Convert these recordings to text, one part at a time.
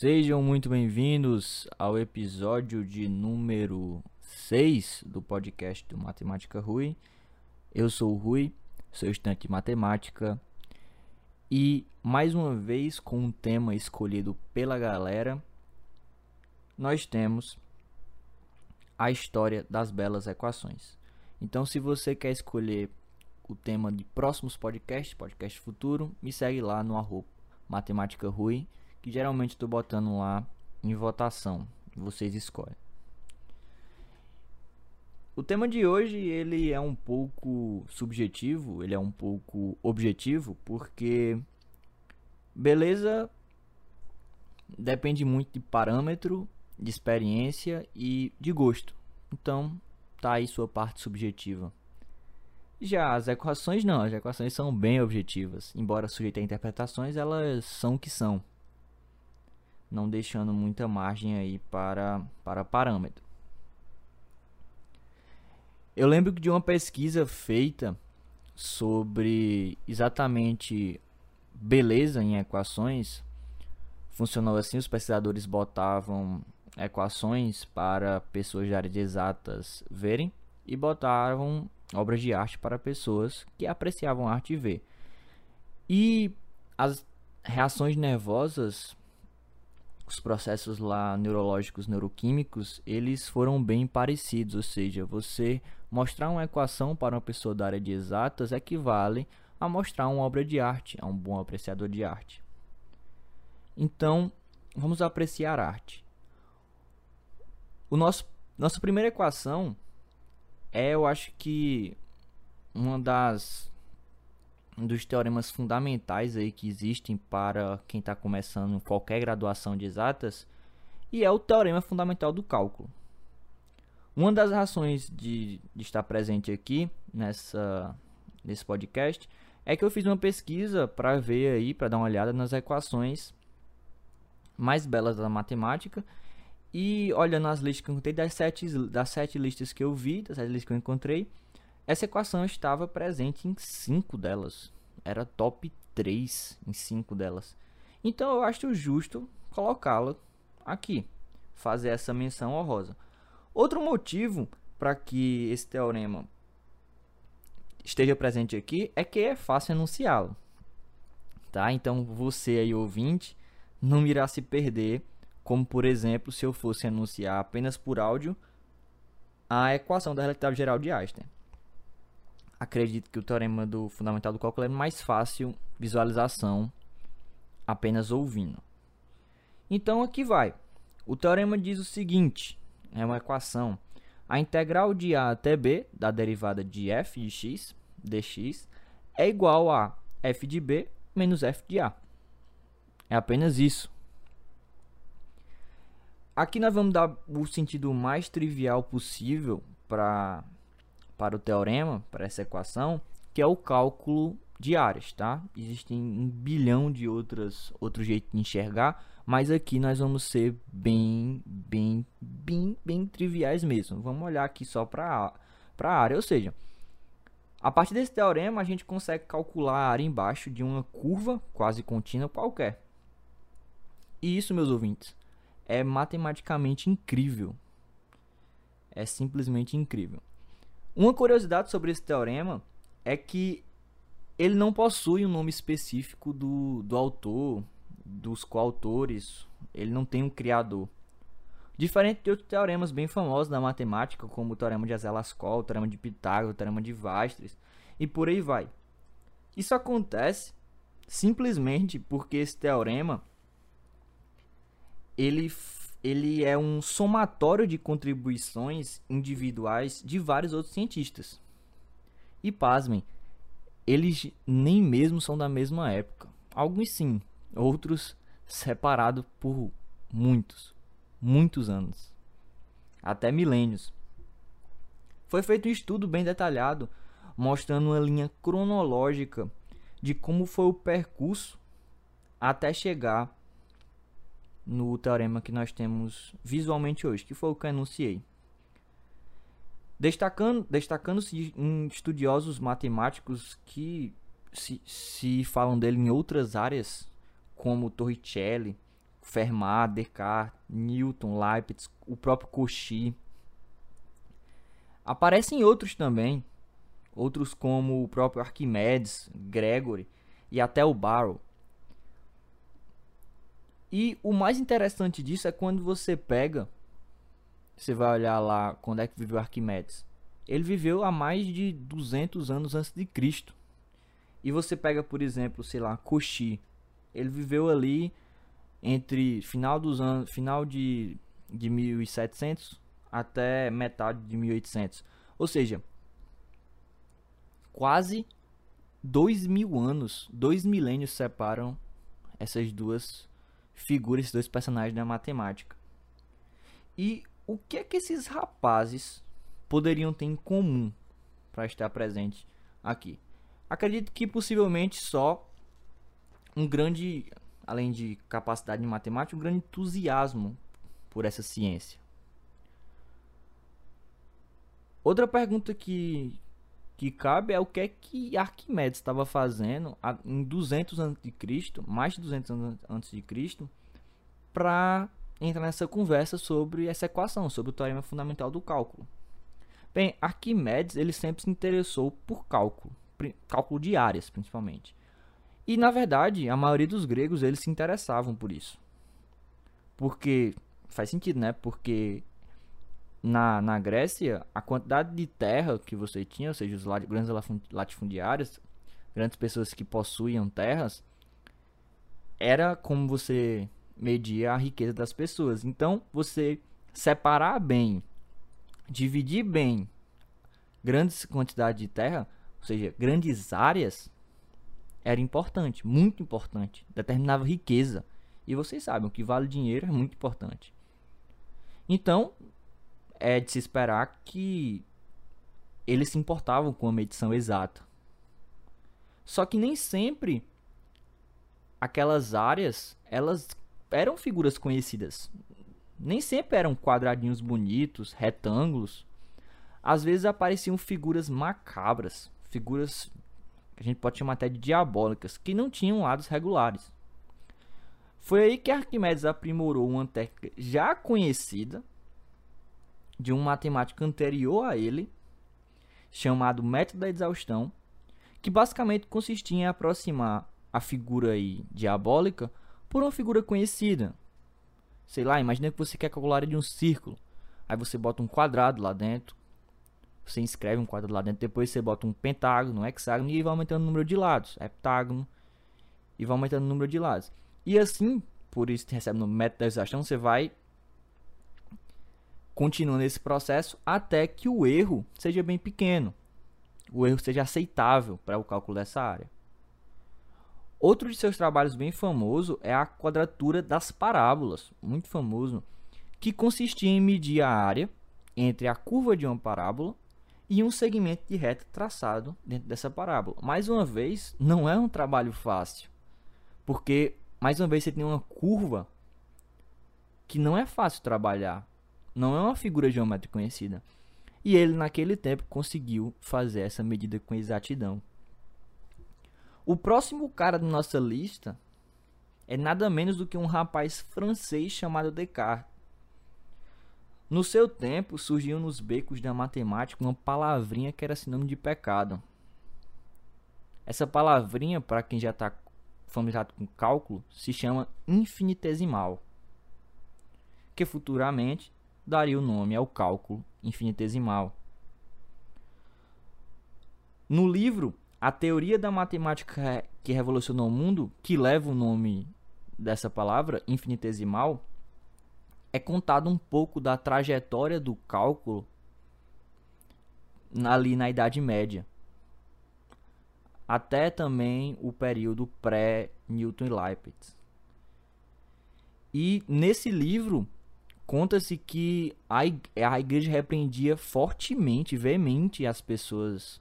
Sejam muito bem-vindos ao episódio de número 6 do podcast do Matemática Rui. Eu sou o Rui, sou estudante de matemática e mais uma vez com um tema escolhido pela galera, nós temos a história das belas equações. Então, se você quer escolher o tema de próximos podcasts, podcast futuro, me segue lá no arroba Matemática Rui que geralmente estou botando lá em votação. Vocês escolhem. O tema de hoje ele é um pouco subjetivo, ele é um pouco objetivo, porque beleza depende muito de parâmetro, de experiência e de gosto. Então, tá aí sua parte subjetiva. Já as equações não, as equações são bem objetivas, embora sujeitas a interpretações, elas são o que são não deixando muita margem aí para, para parâmetro. Eu lembro de uma pesquisa feita sobre exatamente beleza em equações. Funcionou assim, os pesquisadores botavam equações para pessoas de área de exatas verem e botavam obras de arte para pessoas que apreciavam arte ver. E as reações nervosas os processos lá neurológicos, neuroquímicos, eles foram bem parecidos, ou seja, você mostrar uma equação para uma pessoa da área de exatas equivale a mostrar uma obra de arte, a um bom apreciador de arte. Então, vamos apreciar arte. O nosso nossa primeira equação é, eu acho que uma das dos teoremas fundamentais aí que existem para quem está começando qualquer graduação de exatas e é o teorema fundamental do cálculo. Uma das razões de, de estar presente aqui nessa nesse podcast é que eu fiz uma pesquisa para ver aí, para dar uma olhada nas equações mais belas da matemática e olhando as listas que eu encontrei das sete, das sete listas que eu vi, das sete listas que eu encontrei, essa equação estava presente em cinco delas. Era top 3 em cinco delas. Então eu acho justo colocá-la aqui, fazer essa menção honrosa. Outro motivo para que esse teorema esteja presente aqui é que é fácil enunciá-lo. Tá? Então você aí ouvinte não irá se perder, como por exemplo, se eu fosse enunciar apenas por áudio a equação da relatividade geral de Einstein acredito que o teorema do fundamental do cálculo é mais fácil visualização apenas ouvindo. Então aqui vai. O teorema diz o seguinte, é uma equação. A integral de a até b da derivada de f de x dx é igual a f de b menos f de a. É apenas isso. Aqui nós vamos dar o sentido mais trivial possível para para o teorema, para essa equação, que é o cálculo de áreas, tá? Existem um bilhão de outras, outros jeitos de enxergar, mas aqui nós vamos ser bem, bem, bem, bem triviais mesmo. Vamos olhar aqui só para a área, ou seja, a partir desse teorema a gente consegue calcular a área embaixo de uma curva quase contínua qualquer. E isso, meus ouvintes, é matematicamente incrível. É simplesmente incrível. Uma curiosidade sobre esse teorema é que ele não possui um nome específico do, do autor, dos coautores, ele não tem um criador. Diferente de outros teoremas bem famosos da matemática, como o teorema de Azelascol, o teorema de Pitágoras, o teorema de Vastres, e por aí vai. Isso acontece simplesmente porque esse teorema ele ele é um somatório de contribuições individuais de vários outros cientistas. E pasmem, eles nem mesmo são da mesma época. Alguns sim, outros separados por muitos, muitos anos, até milênios. Foi feito um estudo bem detalhado, mostrando uma linha cronológica de como foi o percurso até chegar no teorema que nós temos visualmente hoje, que foi o que eu enunciei. Destacando, destacando-se em estudiosos matemáticos que se, se falam dele em outras áreas, como Torricelli, Fermat, Descartes, Newton, Leibniz, o próprio Cauchy. Aparecem outros também, outros como o próprio Arquimedes, Gregory e até o Barrow. E o mais interessante disso é quando você pega, você vai olhar lá quando é que viveu Arquimedes. Ele viveu há mais de 200 anos antes de Cristo. E você pega, por exemplo, sei lá, Cauchy. Ele viveu ali entre final dos anos, final de, de 1700 até metade de 1800. Ou seja, quase dois mil anos, dois milênios separam essas duas figuras, esses dois personagens da matemática. E o que é que esses rapazes poderiam ter em comum para estar presente aqui? Acredito que possivelmente só um grande, além de capacidade de matemática, um grande entusiasmo por essa ciência. Outra pergunta que, que cabe é o que é que Arquimedes estava fazendo em 200 a.C., mais de 200 anos antes de Cristo, para entrar nessa conversa sobre essa equação, sobre o teorema fundamental do cálculo. Bem, Arquimedes ele sempre se interessou por cálculo cálculo de áreas, principalmente. E na verdade, a maioria dos gregos eles se interessavam por isso. Porque faz sentido, né? Porque na, na Grécia, a quantidade de terra que você tinha, ou seja, os grandes latifundiários, grandes pessoas que possuíam terras, era como você media a riqueza das pessoas. Então, você separar bem, dividir bem grandes quantidades de terra ou seja, grandes áreas, era importante, muito importante, determinava riqueza. E vocês sabem, o que vale dinheiro é muito importante. Então, é de se esperar que eles se importavam com a medição exata. Só que nem sempre aquelas áreas, elas eram figuras conhecidas. Nem sempre eram quadradinhos bonitos, retângulos. Às vezes apareciam figuras macabras, figuras que a gente pode chamar até de diabólicas, que não tinham lados regulares. Foi aí que Arquimedes aprimorou uma técnica já conhecida de um matemático anterior a ele, chamado método da exaustão, que basicamente consistia em aproximar a figura aí diabólica por uma figura conhecida. Sei lá, imagina que você quer calcular a área de um círculo. Aí você bota um quadrado lá dentro, você inscreve um quadrado lá dentro, depois você bota um pentágono, um hexágono e vai aumentando o número de lados, heptágono, e vai aumentando o número de lados. E assim, por isso que recebe no método da exaustão, você vai continuando esse processo até que o erro seja bem pequeno, o erro seja aceitável para o cálculo dessa área. Outro de seus trabalhos bem famoso é a quadratura das parábolas, muito famoso, que consistia em medir a área entre a curva de uma parábola e um segmento de reta traçado dentro dessa parábola. Mais uma vez, não é um trabalho fácil, porque mais uma vez você tem uma curva que não é fácil trabalhar, não é uma figura geométrica conhecida. E ele naquele tempo conseguiu fazer essa medida com exatidão. O próximo cara da nossa lista é nada menos do que um rapaz francês chamado Descartes. No seu tempo, surgiu nos becos da matemática uma palavrinha que era sinônimo de pecado. Essa palavrinha, para quem já está familiarizado com cálculo, se chama infinitesimal, que futuramente daria o nome ao cálculo infinitesimal. No livro A Teoria da Matemática que Revolucionou o Mundo, que leva o nome dessa palavra, infinitesimal, é contado um pouco da trajetória do cálculo ali na Idade Média. Até também o período pré-Newton e Leibniz. E nesse livro conta-se que a, a igreja repreendia fortemente, veemente as pessoas,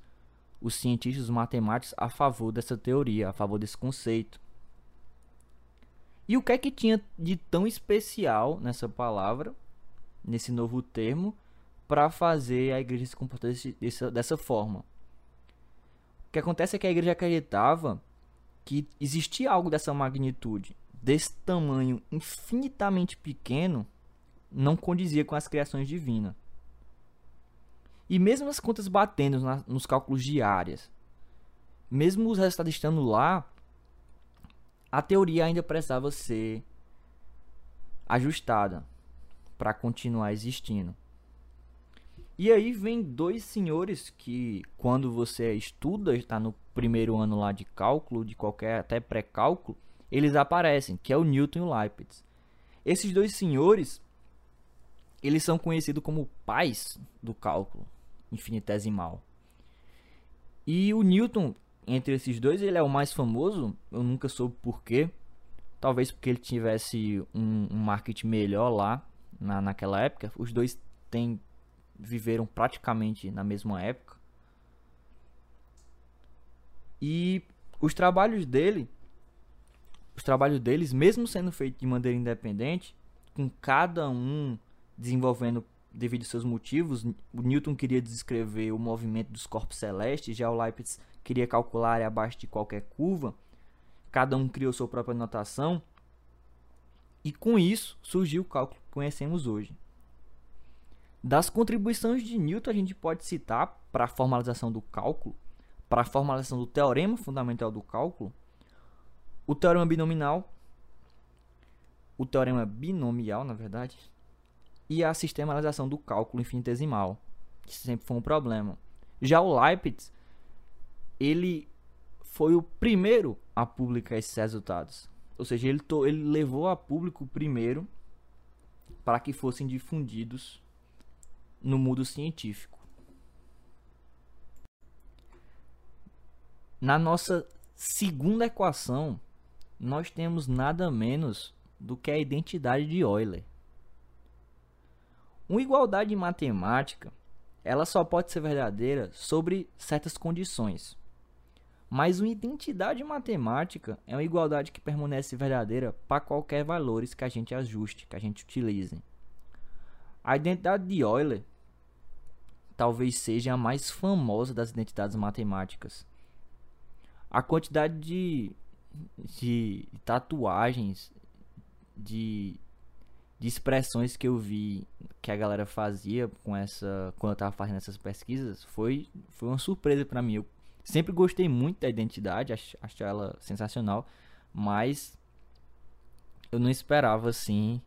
os cientistas, os matemáticos, a favor dessa teoria, a favor desse conceito. E o que é que tinha de tão especial nessa palavra, nesse novo termo, para fazer a igreja se comportar desse, dessa forma? O que acontece é que a igreja acreditava que existia algo dessa magnitude, desse tamanho infinitamente pequeno não condizia com as criações divinas. E mesmo as contas batendo na, nos cálculos diários, mesmo os resultados estando lá, a teoria ainda precisava ser ajustada para continuar existindo. E aí vem dois senhores que, quando você estuda, está no primeiro ano lá de cálculo, de qualquer até pré-cálculo, eles aparecem, que é o Newton e o Leibniz. Esses dois senhores, eles são conhecidos como pais do cálculo infinitesimal. E o Newton, entre esses dois, ele é o mais famoso, eu nunca soube porquê. Talvez porque ele tivesse um, um marketing melhor lá na, naquela época. Os dois têm viveram praticamente na mesma época. E os trabalhos dele, os trabalhos deles, mesmo sendo feitos de maneira independente, com cada um desenvolvendo devido aos seus motivos, o Newton queria descrever o movimento dos corpos celestes, já o Leibniz queria calcular a área abaixo de qualquer curva. Cada um criou sua própria notação. E com isso surgiu o cálculo que conhecemos hoje. Das contribuições de Newton, a gente pode citar para a formalização do cálculo, para a formalização do teorema fundamental do cálculo, o teorema binominal, o teorema binomial, na verdade, e a sistematização do cálculo infinitesimal, que sempre foi um problema. Já o Leibniz, ele foi o primeiro a publicar esses resultados. Ou seja, ele, ele levou a público primeiro para que fossem difundidos no mundo científico. Na nossa segunda equação, nós temos nada menos do que a identidade de Euler. Uma igualdade matemática, ela só pode ser verdadeira sobre certas condições. Mas uma identidade matemática é uma igualdade que permanece verdadeira para qualquer valores que a gente ajuste, que a gente utilize. A identidade de Euler talvez seja a mais famosa das identidades matemáticas. A quantidade de, de tatuagens, de, de expressões que eu vi que a galera fazia com essa quando eu estava fazendo essas pesquisas foi, foi uma surpresa para mim. Eu sempre gostei muito da identidade, acho, acho ela sensacional, mas eu não esperava assim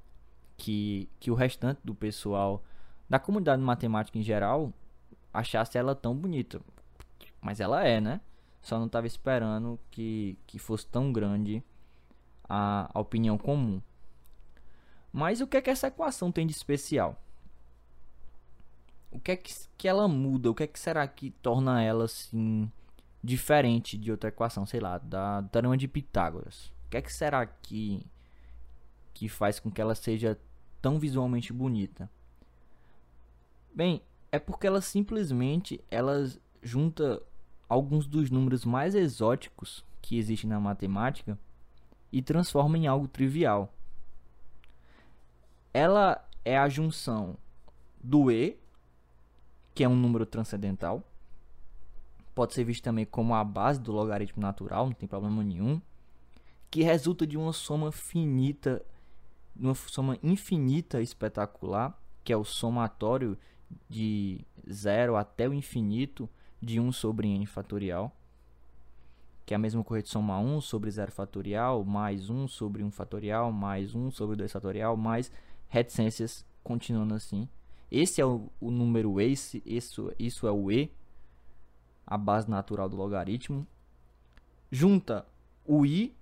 que, que o restante do pessoal da comunidade matemática em geral achasse ela tão bonita. Mas ela é, né? Só não estava esperando que, que fosse tão grande a, a opinião comum. Mas o que é que essa equação tem de especial? O que é que, que ela muda? O que é que será que torna ela assim diferente de outra equação, sei lá, da teorema de Pitágoras? O que é que será que que faz com que ela seja tão visualmente bonita? Bem, é porque ela simplesmente ela junta alguns dos números mais exóticos que existem na matemática e transforma em algo trivial. Ela é a junção do e, que é um número transcendental, pode ser visto também como a base do logaritmo natural, não tem problema nenhum, que resulta de uma soma finita, uma soma infinita espetacular, que é o somatório de zero até o infinito de 1 sobre n fatorial, que é a mesma coisa de somar 1 sobre 0 fatorial, mais 1 sobre 1 fatorial, mais 1 sobre 2 fatorial, mais reticências continuando assim. Esse é o, o número esse, isso, isso é o e, a base natural do logaritmo. Junta o i,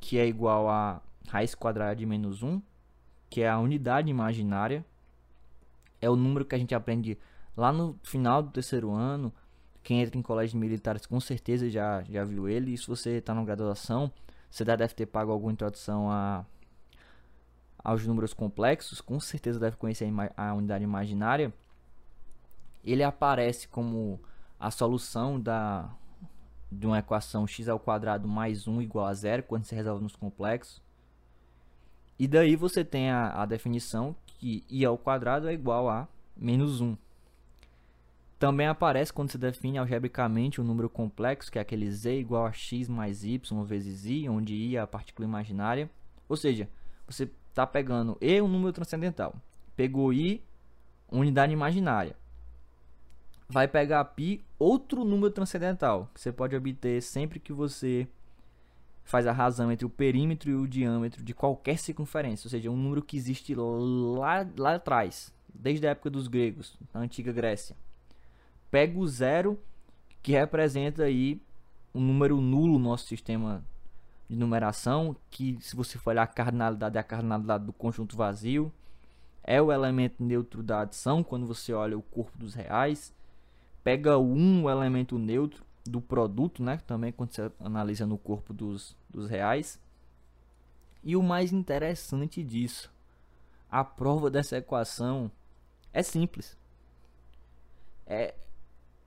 que é igual a raiz quadrada de menos 1, que é a unidade imaginária é o número que a gente aprende lá no final do terceiro ano. Quem entra em colégios militares com certeza já, já viu ele. E se você está na graduação, você deve ter pago alguma introdução a, aos números complexos. Com certeza deve conhecer a, unidade imaginária. Ele aparece como a solução da, de uma equação x ao quadrado mais 1 igual a zero quando se resolve nos complexos. E daí você tem a, a definição que i ao quadrado é igual a menos 1. Também aparece quando se define algebricamente um número complexo, que é aquele z igual a x mais y vezes i, onde i é a partícula imaginária. Ou seja, você está pegando e um número transcendental. Pegou i, unidade imaginária. Vai pegar π, outro número transcendental, que você pode obter sempre que você faz a razão entre o perímetro e o diâmetro de qualquer circunferência, ou seja, um número que existe lá, lá atrás, desde a época dos gregos, na antiga Grécia. Pega o zero, que representa aí um número nulo no nosso sistema de numeração, que se você for olhar a cardinalidade é a cardinalidade do conjunto vazio, é o elemento neutro da adição quando você olha o corpo dos reais. Pega o 1, o elemento neutro, do produto, né? Também quando você analisa no corpo dos, dos reais. E o mais interessante disso, a prova dessa equação é simples. É,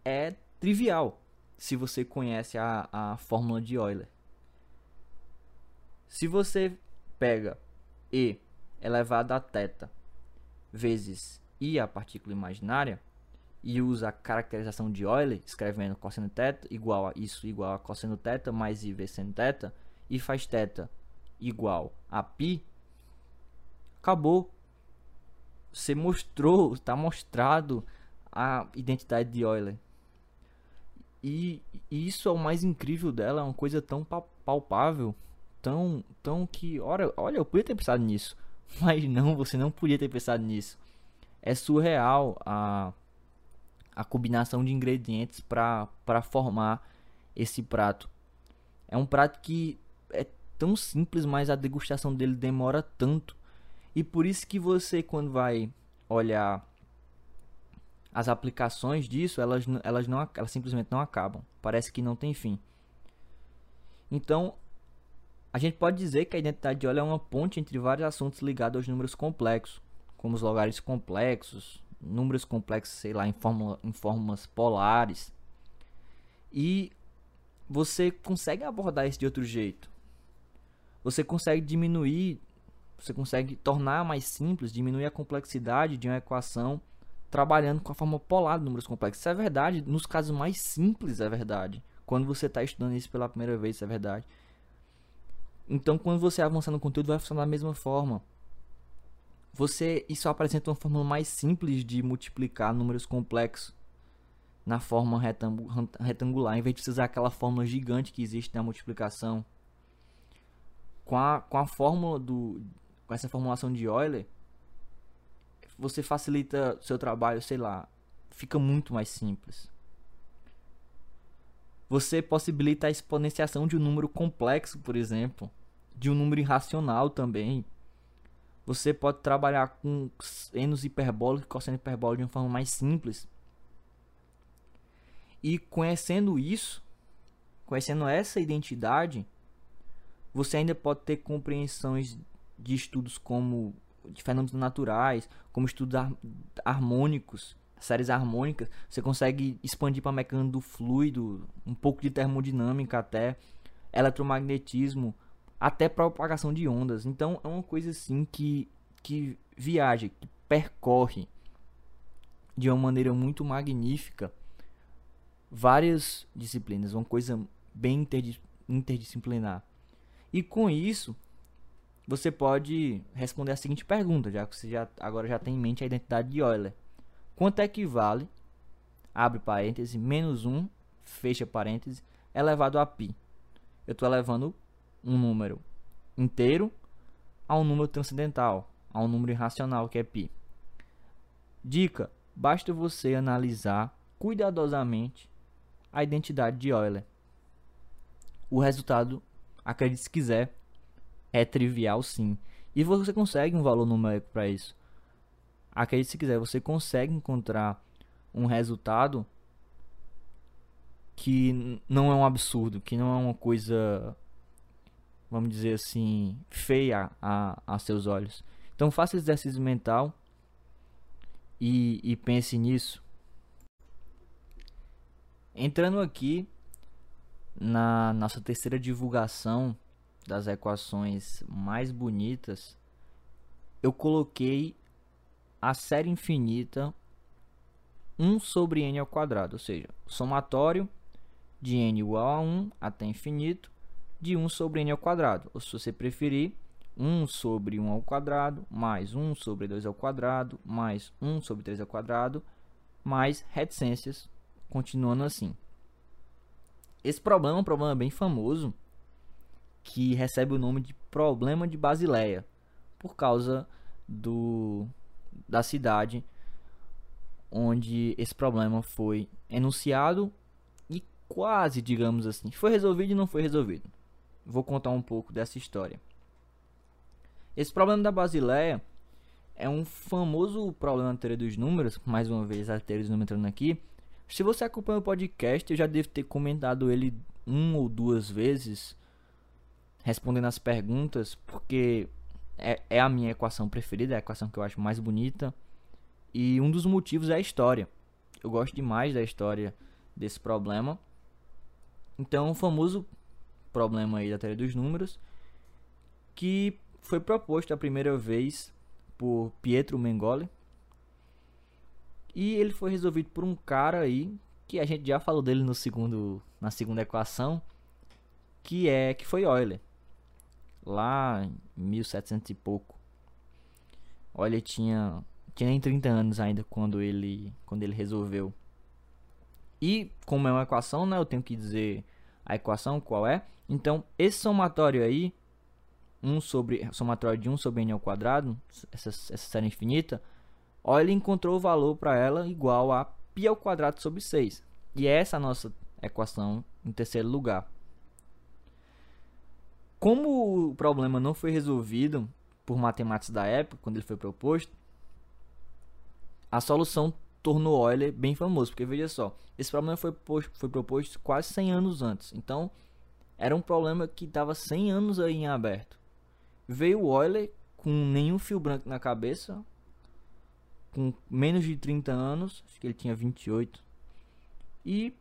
é trivial se você conhece a, a fórmula de Euler. Se você pega E elevado a θ vezes I, a partícula imaginária, e usa a caracterização de Euler, escrevendo cosseno θ igual a isso igual a cosseno θ mais i vezes seno θ, e faz θ igual a π, acabou. Você mostrou, está mostrado a identidade de Euler. E, e, isso é o mais incrível dela, é uma coisa tão palpável, tão, tão que, olha, olha, eu podia ter pensado nisso, mas não, você não podia ter pensado nisso. É surreal a a combinação de ingredientes para formar esse prato. É um prato que é tão simples, mas a degustação dele demora tanto. E por isso que você quando vai olhar as aplicações disso, elas, elas, não, elas simplesmente não acabam. Parece que não tem fim. Então, a gente pode dizer que a identidade de óleo é uma ponte entre vários assuntos ligados aos números complexos, como os lugares complexos, números complexos, sei lá, em, fórmula, em formas polares. E você consegue abordar isso de outro jeito. Você consegue diminuir, você consegue tornar mais simples, diminuir a complexidade de uma equação trabalhando com a forma polar de números complexos. Isso é verdade, nos casos mais simples é verdade. Quando você está estudando isso pela primeira vez, isso é verdade. Então, quando você avançar no conteúdo, vai funcionar da mesma forma você isso apresenta uma forma mais simples de multiplicar números complexos na forma retangular, em vez de usar aquela fórmula gigante que existe na multiplicação. Com a, com a fórmula do com essa formulação de Euler, você facilita seu trabalho, sei lá, fica muito mais simples. Você possibilita a exponenciação de um número complexo, por exemplo, de um número irracional também, você pode trabalhar com enos hiperbólicos e cosseno hiperbólico de uma forma mais simples. E conhecendo isso, conhecendo essa identidade, você ainda pode ter compreensões de estudos como de fenômenos naturais, como estudos har harmônicos, séries harmônicas. Você consegue expandir para mecânica do fluido, um pouco de termodinâmica até, eletromagnetismo, até propagação de ondas. Então é uma coisa assim que, que viaja, que percorre de uma maneira muito magnífica várias disciplinas, uma coisa bem interdisciplinar. E com isso, você pode responder a seguinte pergunta, já que você já, agora já tem em mente a identidade de Euler. Quanto é que vale, abre parêntese, menos 1, fecha parêntese, elevado a π? Eu estou elevando um número inteiro a um número transcendental, a um número irracional que é π. Dica: basta você analisar cuidadosamente a identidade de Euler. O resultado, acredite se quiser, é trivial sim. E você consegue um valor numérico para isso. Acredite se quiser, você consegue encontrar um resultado que não é um absurdo, que não é uma coisa vamos dizer assim, feia a, a seus olhos. Então faça exercício mental e, e pense nisso. Entrando aqui na nossa terceira divulgação das equações mais bonitas, eu coloquei a série infinita 1 sobre n ao quadrado, ou seja, somatório de n igual a 1 até infinito de 1 sobre n ao quadrado, ou se você preferir, 1 sobre 1 ao quadrado, mais 1 sobre 2 ao quadrado, mais 1 sobre 3 ao quadrado, mais reticências, continuando assim. Esse problema é um problema bem famoso, que recebe o nome de problema de Basileia, por causa do, da cidade onde esse problema foi enunciado e quase, digamos assim, foi resolvido e não foi resolvido. Vou contar um pouco dessa história. Esse problema da Basileia é um famoso problema na teoria dos números, mais uma vez a teoria dos números entrando aqui. Se você acompanha o podcast, eu já devo ter comentado ele uma ou duas vezes, respondendo as perguntas, porque é, é a minha equação preferida, é a equação que eu acho mais bonita. E um dos motivos é a história. Eu gosto demais da história desse problema. Então, o famoso problema aí da teoria dos números, que foi proposto a primeira vez por Pietro Mengoli. E ele foi resolvido por um cara aí que a gente já falou dele no segundo na segunda equação, que é que foi Euler. Lá em 1700 e pouco. Euler tinha tinha nem 30 anos ainda quando ele quando ele resolveu. E como é uma equação, né, eu tenho que dizer a equação qual é. Então, esse somatório aí 1 sobre somatório de 1 sobre n ao quadrado, essa, essa série infinita, Euler encontrou o valor para ela igual a π ao quadrado sobre 6. E é essa a nossa equação em terceiro lugar. Como o problema não foi resolvido por matemáticos da época, quando ele foi proposto, a solução tornou Euler bem famoso, porque veja só, esse problema foi, posto, foi proposto quase 100 anos antes. Então, era um problema que estava 100 anos aí em aberto. Veio Euler com nenhum fio branco na cabeça, com menos de 30 anos, acho que ele tinha 28, e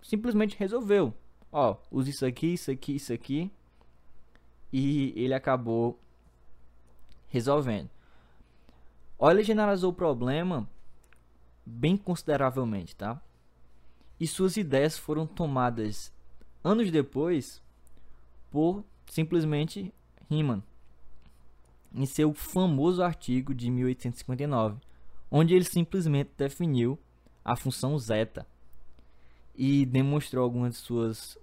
simplesmente resolveu. Ó, use isso aqui, isso aqui, isso aqui, e ele acabou resolvendo. Euler generalizou o problema bem consideravelmente, tá? E suas ideias foram tomadas anos depois por simplesmente Riemann em seu famoso artigo de 1859, onde ele simplesmente definiu a função zeta e demonstrou algumas de suas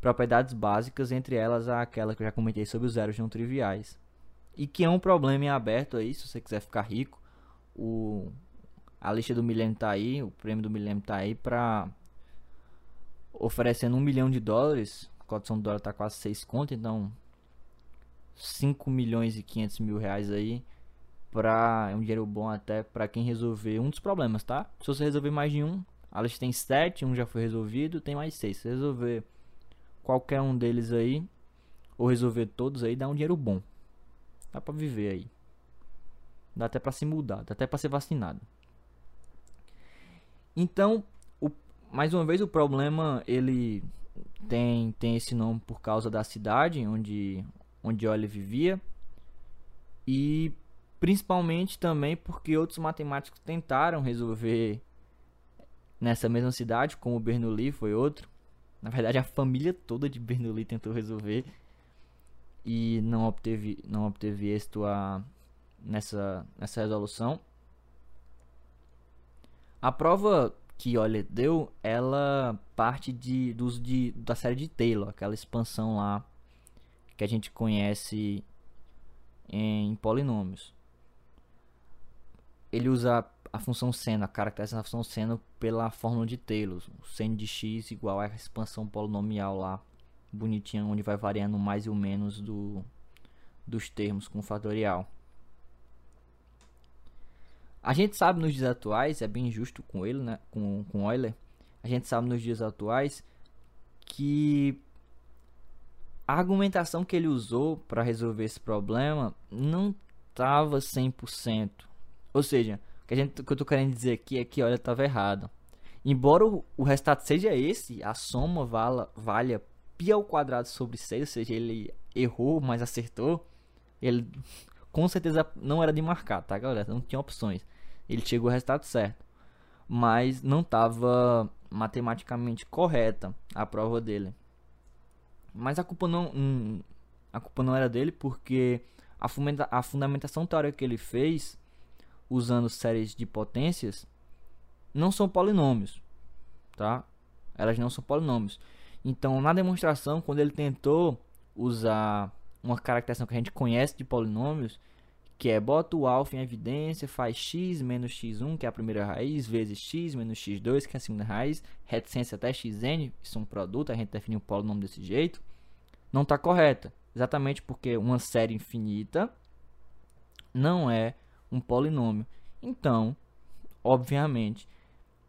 propriedades básicas, entre elas aquela que eu já comentei sobre os zeros não triviais. E que é um problema em aberto aí, se você quiser ficar rico, o a lista do milênio tá aí, o prêmio do milênio tá aí para oferecendo um milhão de dólares, a cotação do dólar tá quase 6 conto, então 5 milhões e 500 mil reais aí para é um dinheiro bom até para quem resolver um dos problemas, tá? Se você resolver mais de um, a lista tem 7, um já foi resolvido, tem mais 6. Se resolver qualquer um deles aí ou resolver todos aí, dá um dinheiro bom. Dá para viver aí. Dá até para se mudar, dá até para ser vacinado. Então, o, mais uma vez o problema ele tem tem esse nome por causa da cidade onde onde Euler vivia, e principalmente também porque outros matemáticos tentaram resolver nessa mesma cidade, como Bernoulli foi outro. Na verdade, a família toda de Bernoulli tentou resolver e não obteve, não obteve êxito a, nessa, nessa resolução. A prova que Euler deu, ela parte de, do uso de, da série de Taylor, aquela expansão lá que a gente conhece em polinômios. Ele usa a função seno, a caracterização da função seno pela fórmula de Taylor. O seno de x igual à expansão polinomial lá, bonitinha, onde vai variando mais e o menos do, dos termos com fatorial. A gente sabe nos dias atuais, é bem justo com ele, né, com, com Euler, a gente sabe nos dias atuais que a argumentação que ele usou para resolver esse problema não estava 100%. Ou seja, que, a gente, que eu estou querendo dizer aqui é que, olha, estava errado. Embora o, o, resultado seja esse, a soma vala, valha π ao quadrado sobre 6, ou seja, ele errou, mas acertou, ele com certeza não era de marcar, tá, galera? Não tinha opções. Ele chegou ao resultado certo. mas não estava matematicamente correta a prova dele. Mas a culpa não, hum, a culpa não era dele porque a fundamentação teórica que ele fez usando séries de potências não são polinômios, tá? Elas não são polinômios. Então, na demonstração, quando ele tentou usar uma caracterização que a gente conhece de polinômios, que é bota o alfa em evidência, faz x menos x1, que é a primeira raiz, vezes x menos x2, que é a segunda raiz, reticência até xn, isso é um produto, a gente define um polinômio desse jeito, não está correta. Exatamente porque uma série infinita não é um polinômio. Então, obviamente,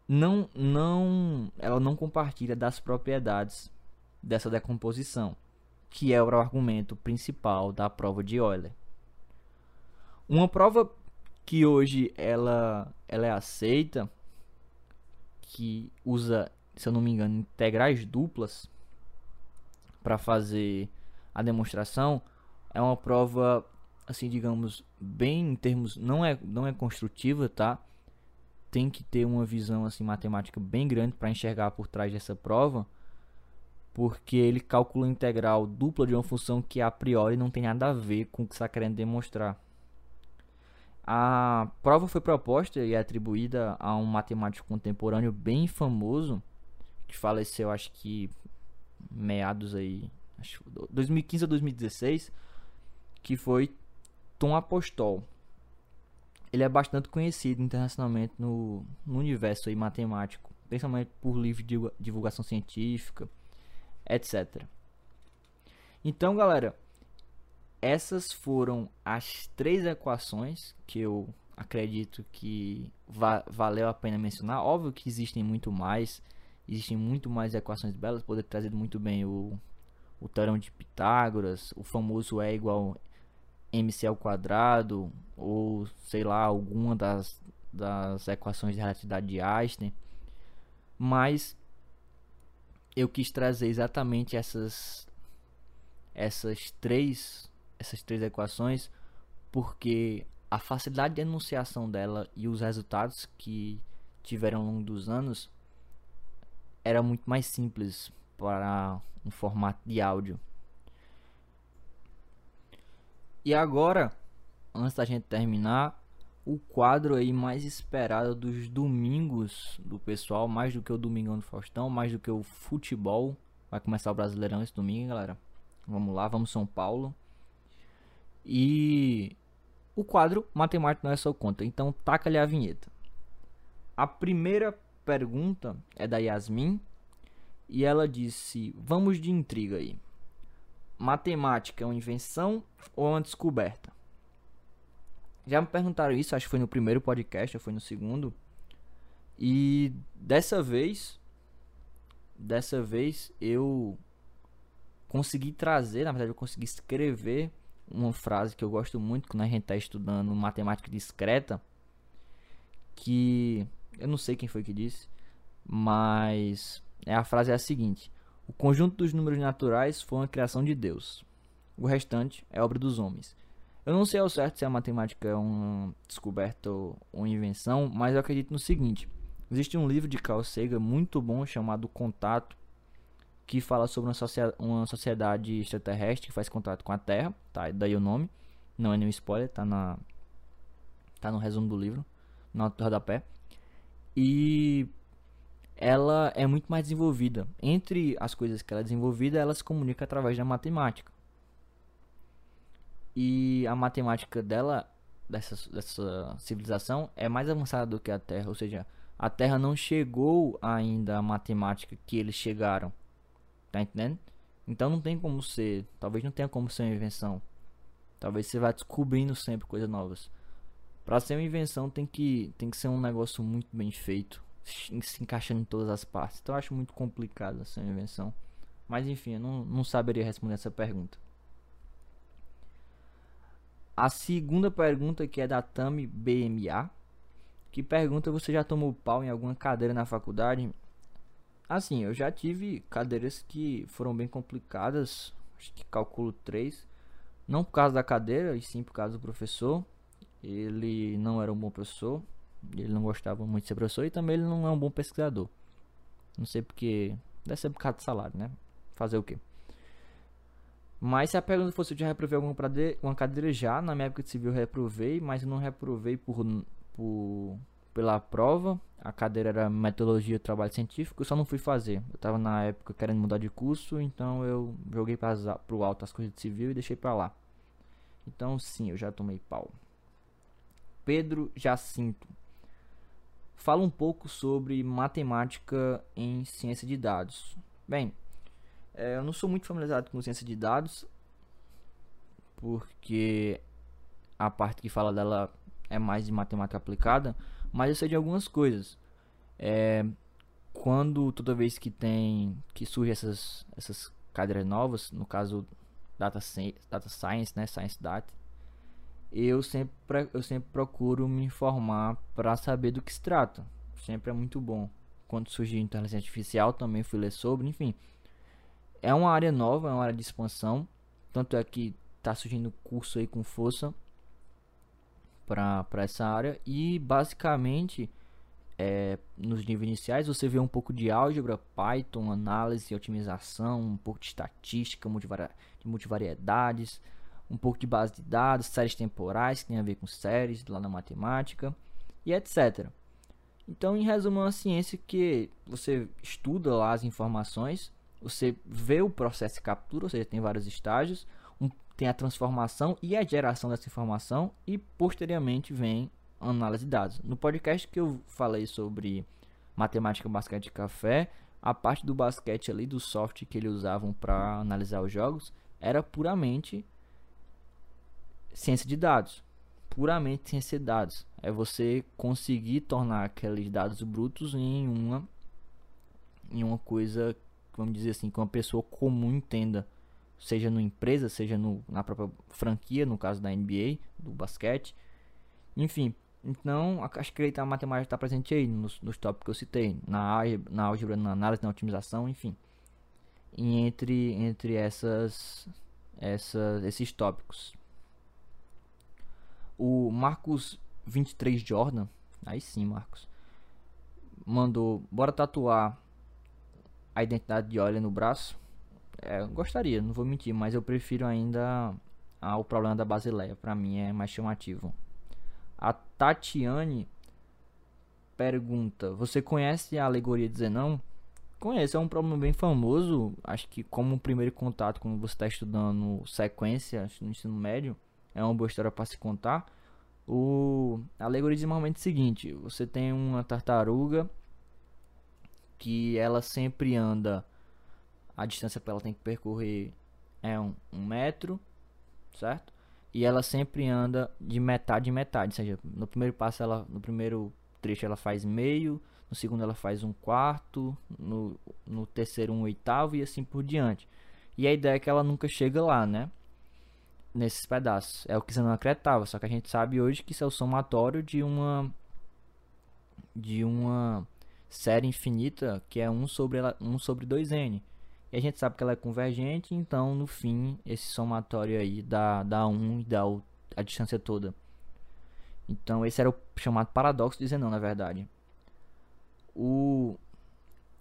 não, não, ela não compartilha das propriedades dessa decomposição, que é o argumento principal da prova de Euler. Uma prova que hoje ela, ela é aceita, que usa, se eu não me engano, integrais duplas para fazer a demonstração, é uma prova assim, digamos, bem em termos não é não é construtiva, tá? Tem que ter uma visão assim matemática bem grande para enxergar por trás dessa prova, porque ele calcula a integral dupla de uma função que a priori não tem nada a ver com o que está querendo demonstrar. A prova foi proposta e atribuída a um matemático contemporâneo bem famoso, que faleceu acho que meados aí, acho 2015 a 2016, que foi Tom Apostol. Ele é bastante conhecido internacionalmente no, no universo aí matemático, principalmente por livros de divulgação científica, etc. Então, galera, essas foram as três equações que eu acredito que va valeu a pena mencionar. Óbvio que existem muito mais, existem muito mais equações belas. Poder trazer muito bem o, o teorema de Pitágoras, o famoso E igual mc ao quadrado, ou sei lá, alguma das, das equações de relatividade de Einstein. Mas eu quis trazer exatamente essas essas três essas três equações porque a facilidade de enunciação dela e os resultados que tiveram ao longo dos anos era muito mais simples para um formato de áudio. E agora, antes da gente terminar, o quadro aí mais esperado dos domingos do pessoal, mais do que o Domingão do Faustão, mais do que o futebol. Vai começar o Brasileirão esse domingo, galera. Vamos lá, vamos São Paulo. E o quadro Matemática não é só conta, então taca-lhe a vinheta. A primeira pergunta é da Yasmin e ela disse: Vamos de intriga aí. Matemática é uma invenção ou uma descoberta? Já me perguntaram isso, acho que foi no primeiro podcast, ou foi no segundo. E dessa vez, dessa vez eu consegui trazer, na verdade eu consegui escrever uma frase que eu gosto muito quando a gente está estudando matemática discreta, que eu não sei quem foi que disse, mas é a frase é a seguinte: o conjunto dos números naturais foi uma criação de Deus. O restante é obra dos homens. Eu não sei ao certo se a matemática é uma descoberta ou uma invenção, mas eu acredito no seguinte: existe um livro de Carl Sagan muito bom chamado Contato, que fala sobre uma, sociedade extraterrestre que faz contato com a Terra, tá? Daí o nome. Não é nenhum spoiler, tá na tá no resumo do livro, no rodapé. E ela é muito mais desenvolvida. Entre as coisas que ela é desenvolvida, ela se comunica através da matemática. E a matemática dela, dessa, dessa civilização, é mais avançada do que a Terra. Ou seja, a Terra não chegou ainda à matemática que eles chegaram. Tá entendendo? Então não tem como ser. Talvez não tenha como ser uma invenção. Talvez você vá descobrindo sempre coisas novas. Para ser uma invenção tem que, tem que ser um negócio muito bem feito. Se encaixando em todas as partes. Então eu acho muito complicado essa invenção. Mas enfim, eu não, não saberia responder essa pergunta. A segunda pergunta que é da Tami BMA. Que pergunta: Você já tomou pau em alguma cadeira na faculdade? Assim, eu já tive cadeiras que foram bem complicadas, acho que cálculo 3, não por causa da cadeira, e sim por causa do professor. Ele não era um bom professor, Ele não gostava muito de ser professor e também ele não é um bom pesquisador. Não sei porque. Deve ser por causa do salário, né? Fazer o quê? Mas se a pergunta fosse já reprovei alguma uma cadeira já, na minha época de civil eu reprovei, mas eu não reprovei por, por, pela prova. A cadeira era metodologia e trabalho científico, eu só não fui fazer. Eu tava na época querendo mudar de curso, então eu joguei para pro alto as coisas de civil e deixei para lá. Então sim, eu já tomei pau. Pedro Jacinto. Fala um pouco sobre matemática em ciência de dados. Bem, é, eu não sou muito familiarizado com ciência de dados, porque a parte que fala dela é mais de matemática aplicada, mas eu sei de algumas coisas. É, quando toda vez que tem que surge essas essas cadeiras novas, no caso data, data science, né, science data, eu sempre eu sempre procuro me informar para saber do que se trata. Sempre é muito bom. Quando surgiu inteligência artificial, também fui ler sobre, enfim. É uma área nova, é uma área de expansão. Tanto é que está surgindo curso aí com força para essa área. E basicamente, é, nos níveis iniciais, você vê um pouco de álgebra, Python, análise, otimização, um pouco de estatística, multivari de multivariedades, um pouco de base de dados, séries temporais, que tem a ver com séries lá na matemática, e etc. Então, em resumo, é uma ciência que você estuda lá as informações você vê o processo de captura, ou seja, tem vários estágios, um, tem a transformação e a geração dessa informação e posteriormente vem a análise de dados. No podcast que eu falei sobre matemática basquete de café, a parte do basquete ali do software que eles usavam para analisar os jogos era puramente ciência de dados, puramente ciência de dados. É você conseguir tornar aqueles dados brutos em uma em uma coisa vamos dizer assim, que uma pessoa comum entenda, seja no empresa, seja no, na própria franquia, no caso da NBA, do basquete, enfim. Então, acho que a matemática está presente aí nos, nos tópicos que eu citei, na álgebra, na, álgebra, na análise, na otimização, enfim. E entre, entre essas, essas, esses tópicos. O Marcos 23 Jordan, aí sim, Marcos, mandou: bora tatuar a identidade de Euler no braço. É, gostaria, não vou mentir, mas eu prefiro ainda ao problema da Basileia. Para mim é mais chamativo. A Tatiane pergunta: Você conhece a alegoria de Zenão? Conheço, é um problema bem famoso. Acho que, como primeiro contato, quando você está estudando sequência no ensino médio, é uma boa história para se contar. O a alegoria diz normalmente o seguinte: você tem uma tartaruga que ela sempre anda a distância que ela tem que percorrer é um, um, metro, certo? E ela sempre anda de metade em metade, ou seja, no primeiro passo ela, no primeiro trecho ela faz meio, no segundo ela faz um quarto, no, no terceiro um oitavo e assim por diante. E a ideia é que ela nunca chega lá, né? Nesses pedaços. É o que não acreditava, só que a gente sabe hoje que isso é o somatório de uma de uma série infinita que é 1 sobre, ela, 1 sobre 2n. E a gente sabe que ela é convergente, então no fim esse somatório aí dá, dá 1 e dá o, a distância toda. Então esse era o chamado paradoxo de Zenão, na verdade. O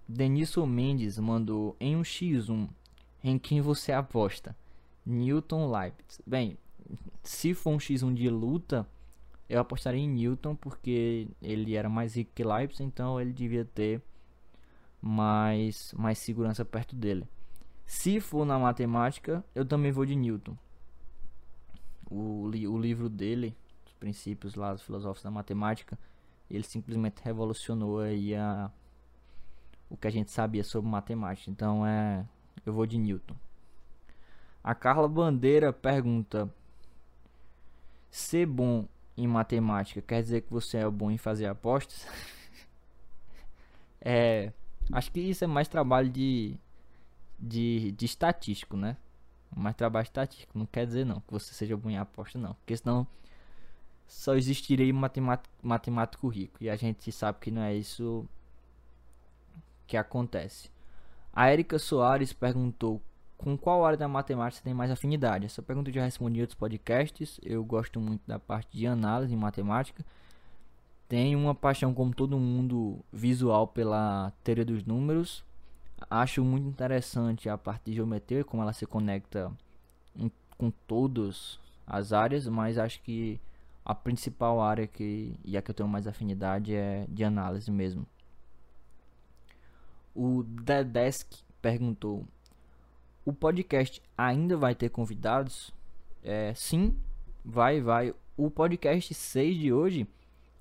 Denilson Mendes mandou em um x1 em quem você aposta? Newton Leibniz. Bem, se for um x1 de luta, eu apostaria em Newton porque ele era mais rico que Leibniz, então ele devia ter mais, mais segurança perto dele. Se for na matemática, eu também vou de Newton. O, li, o livro dele, os princípios lá, os filósofos da matemática, ele simplesmente revolucionou aí a, o que a gente sabia sobre matemática. Então é, eu vou de Newton. A Carla Bandeira pergunta: Ser bom em matemática quer dizer que você é bom em fazer apostas? é, acho que isso é mais trabalho de, de, de estatístico, né? Mais trabalho estatístico. Não quer dizer não que você seja bom em aposta, não. Porque senão só existiria matemático, matemático rico. E a gente sabe que não é isso que acontece. A Erika Soares perguntou com qual área da matemática você tem mais afinidade? Essa pergunta eu já respondi em outros podcasts. Eu gosto muito da parte de análise em matemática. tenho uma paixão, como todo mundo, visual pela teoria dos números. Acho muito interessante a parte de geometria, como ela se conecta com todas as áreas, mas acho que a principal área que, e a que eu tenho mais afinidade é de análise mesmo. O The Desk perguntou: O podcast ainda vai ter convidados? É, sim, vai, vai. O podcast 6 de hoje,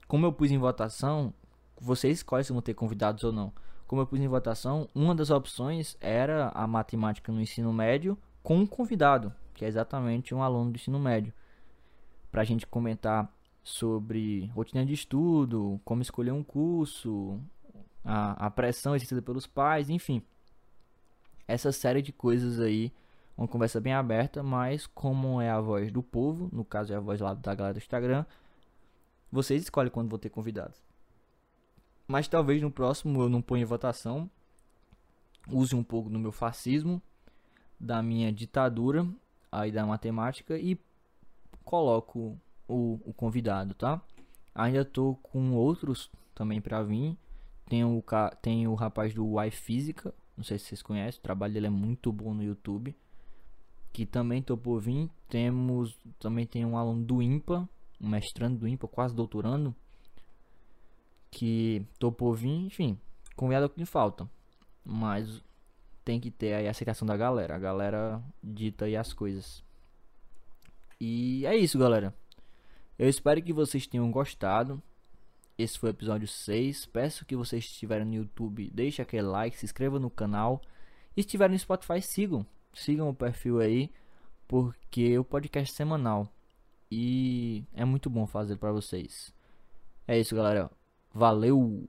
como eu pus em votação, você escolhe se vão ter convidados ou não. Como eu pus em votação, uma das opções era a matemática no ensino médio com um convidado, que é exatamente um aluno do ensino médio para a gente comentar sobre rotina de estudo, como escolher um curso, a, a pressão exercida pelos pais, enfim. Essa série de coisas aí, uma conversa bem aberta, mas como é a voz do povo, no caso é a voz lá da galera do Instagram, vocês escolhem quando vou ter convidados. Mas talvez no próximo eu não ponha em votação, use um pouco do meu fascismo, da minha ditadura aí da matemática e coloco o, o convidado, tá? Ainda tô com outros também para vir. Tem o, tem o rapaz do Y Física, não sei se vocês conhecem, o trabalho dele é muito bom no YouTube. Que também tô por vir. Temos, também tem um aluno do IMPA, um mestrando do IMPA, quase doutorando. Que tô por vir, enfim, convidado que falta. Mas tem que ter aí a aceitação da galera. A galera dita aí as coisas. E é isso, galera. Eu espero que vocês tenham gostado. Esse foi o episódio 6. Peço que vocês estiverem no YouTube, deixe aquele like, se inscreva no canal. E se estiverem no Spotify, sigam. Sigam o perfil aí, porque o podcast é semanal. E é muito bom fazer para vocês. É isso, galera. Valeu!